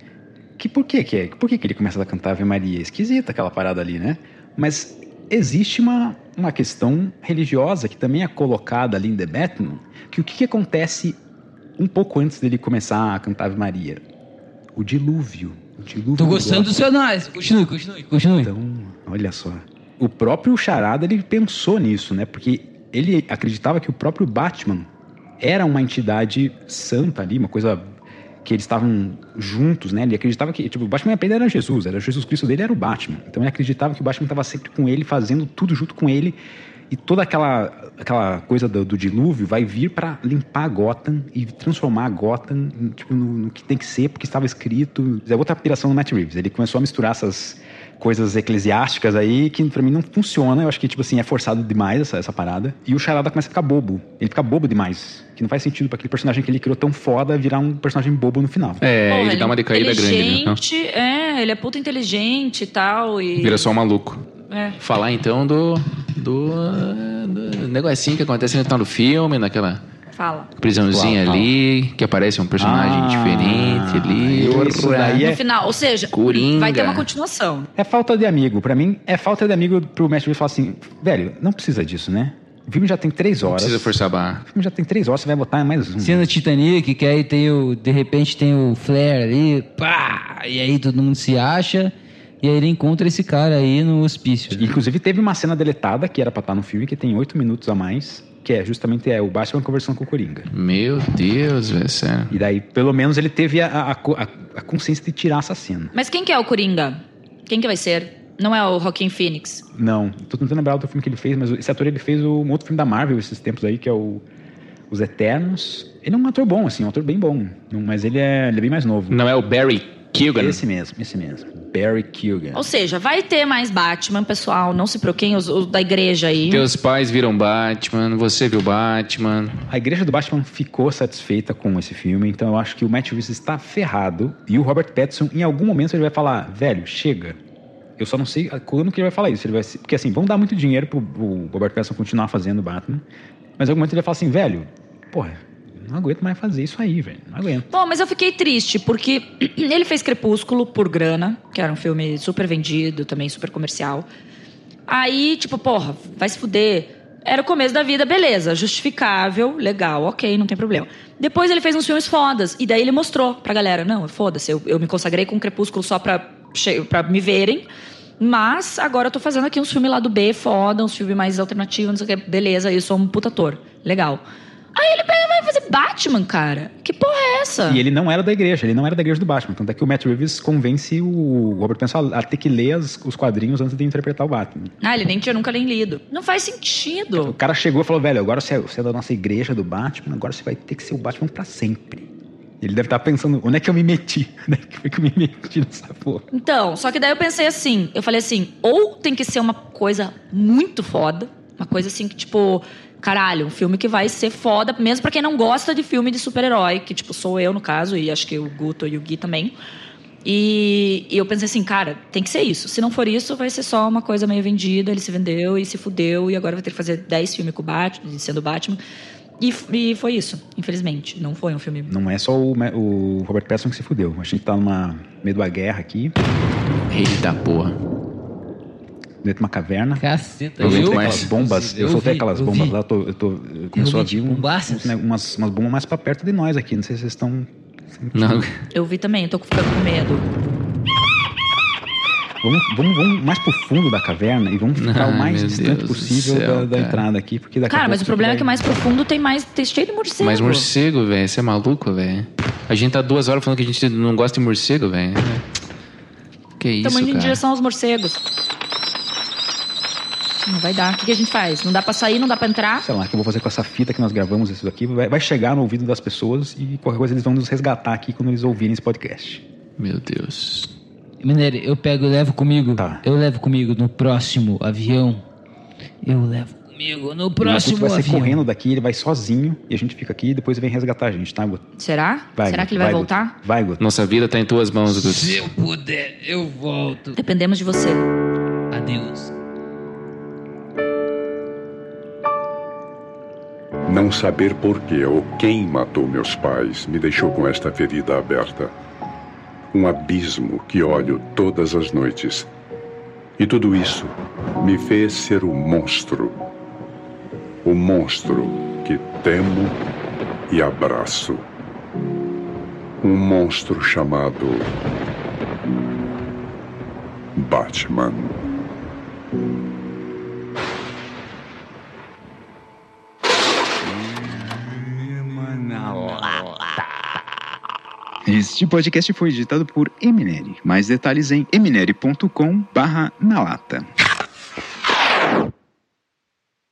que por que que é? Por que que ele começa a cantar Ave Maria? Esquisita aquela parada ali, né? Mas existe uma, uma questão religiosa que também é colocada ali em The Batman, que o que, que acontece um pouco antes dele começar a cantar Ave Maria? O dilúvio. O dilúvio Tô gostando do seu análise. Continue, continue, continue. Então, olha só. O próprio Charada, ele pensou nisso, né? Porque ele acreditava que o próprio Batman era uma entidade santa ali, uma coisa que eles estavam juntos, né? Ele acreditava que, tipo, o Batman apenas era Jesus, era Jesus Cristo dele era o Batman. Então ele acreditava que o Batman estava sempre com ele, fazendo tudo junto com ele. E toda aquela, aquela coisa do, do dilúvio vai vir para limpar Gotham e transformar Gotham tipo, no, no que tem que ser, porque estava escrito. É outra piração do Matt Reeves. Ele começou a misturar essas coisas eclesiásticas aí que pra mim não funciona. Eu acho que, tipo assim, é forçado demais essa, essa parada. E o Charada começa a ficar bobo. Ele fica bobo demais. Que não faz sentido pra aquele personagem que ele criou tão foda virar um personagem bobo no final. É, Porra, ele dá uma decaída grande, né? inteligente, é, ele é puta inteligente e tal. E... Vira só um maluco. É. Falar então do, do, do negocinho que acontece no final do filme, naquela Fala. prisãozinha ali, que aparece um personagem Ah, diferente ali. isso daí No é, final, ou seja, Coringa. vai ter uma continuação. é falta de amigo. Pra mim, é falta de amigo pro Reeves falar assim, velho, não precisa disso, né? O filme já tem três Não horas. precisa forçar a barra. O filme já tem três horas, você vai botar mais um. Cena Titanic, que aí tem o. De repente tem o Flair ali, pá! E aí todo mundo se acha. E aí ele encontra esse cara aí no hospício. Inclusive teve uma cena deletada que era pra estar no filme, que tem oito minutos a mais, que é justamente é, o Batman conversando com o Coringa. Meu Deus, velho, sério. E daí, pelo menos, ele teve a, a, a- a consciência de tirar essa cena. Mas quem que é o Coringa? Quem que vai ser? Não é o Joaquin Phoenix? Não, tô tentando lembrar do filme que ele fez, mas esse ator ele fez um outro filme da Marvel esses tempos aí, que é o Os Eternos. Ele é um ator bom, assim, um ator bem bom. Mas ele é, ele é bem mais novo. Não é o Barry Keoghan? Esse mesmo, esse mesmo. Barry Keoghan. Ou seja, vai ter mais Batman, pessoal. Não se preocupem, os, os da igreja aí. Teus pais viram Batman, você viu Batman. A igreja do Batman ficou satisfeita com esse filme, então eu acho que o Matt Reeves está ferrado e o Robert Pattinson, em algum momento, ele vai falar: velho, chega. Eu só não sei quando que ele vai falar isso. Ele vai, porque assim, vão dar muito dinheiro pro, pro Robert Pattinson continuar fazendo Batman, mas em algum momento ele vai falar assim: velho, porra, não aguento mais fazer isso aí, velho. Não aguento. Bom, mas eu fiquei triste, porque ele fez Crepúsculo por grana, que era um filme super vendido, também super comercial. Aí, tipo, porra, vai se fuder. Era o começo da vida, beleza, justificável, legal, ok, não tem problema. Depois ele fez uns filmes fodas, e daí ele mostrou pra galera: não, foda-se, eu, eu me consagrei com Crepúsculo só pra, pra me verem. Mas agora eu tô fazendo aqui uns filmes lá do B, foda, uns filmes mais alternativos, não sei o que. Beleza, eu sou um puta ator. Legal. Aí ele pega e vai fazer Batman, cara. Que porra é essa? E ele não era da igreja, ele não era da igreja do Batman. Tanto é que o Matt Reeves convence o Robert Pattinson a, ter que ler as- os quadrinhos antes de interpretar o Batman. Ah, ele nem tinha nunca nem lido. Não faz O sentido. cara chegou e falou, velho, agora você é, você é da nossa igreja do Batman, agora você vai ter que ser o Batman pra sempre. Ele deve estar pensando, onde é que eu me meti? Onde é que foi que eu me meti nessa porra? Então, só que daí eu pensei assim, eu falei assim, ou tem que ser uma coisa muito foda, uma coisa assim que tipo, caralho, um filme que vai ser foda, mesmo pra quem não gosta de filme de super-herói, que tipo sou eu no caso e acho que o Guto e o Gui também. E, e eu pensei assim, cara, tem que ser isso. Se não for isso, vai ser só uma coisa meio vendida. Ele se vendeu e se fudeu. E agora vai ter que fazer 10 filmes com o Batman, sendo Batman. E, e foi isso, infelizmente. Não foi um filme. Não é só o, o Robert Pattinson que se fudeu. A gente tá numa meio uma guerra aqui. Eita porra. Dentro de uma caverna. Caceta, Eu eu- soltei aquelas bombas. Eu, eu soltei vi, aquelas eu bombas vi. lá. Eu tô, eu tô, começou a vir um- ne- umas, umas bombas mais pra perto de nós aqui. Não sei se vocês estão. Não. Eu vi também, eu tô ficando com medo. Vamos, vamos, vamos mais pro fundo da caverna e vamos ficar Ai, o mais distante Deus possível céu, da, da entrada aqui, porque daqui a Cara, mas o problema é vai- que mais profundo tem mais. Tem cheio de morcego. Mas morcego, velho. Você é maluco, velho? A gente tá duas horas falando que a gente não gosta de morcego, velho. Que isso, Estamos indo em direção aos morcegos. Não vai dar. O que, que a gente faz? Não dá pra sair, não dá pra entrar? Sei lá, o que eu vou fazer com essa fita que nós gravamos isso daqui. Vai, vai chegar no ouvido das pessoas e qualquer coisa eles vão nos resgatar aqui quando eles ouvirem esse podcast. Meu Deus. Mineiro, eu pego e levo comigo. Tá. Eu levo comigo no próximo avião. Eu levo comigo no próximo vai ser avião. correndo daqui, ele vai sozinho e a gente fica aqui e depois ele vem resgatar a gente, tá, Guto? Será? Vai, Será Guto, que ele vai, Guto. voltar? Vai, Guto. Nossa vida tá em tuas mãos, Gus. Se eu puder, eu volto. Dependemos de você. Adeus. Não saber por que ou quem matou meus pais me deixou com esta ferida aberta. Um abismo que olho todas as noites. E tudo isso me fez ser o monstro. O monstro que temo e abraço. Um monstro chamado. Batman. Este podcast foi editado por Eminere. Mais detalhes em eminere.com/na lata.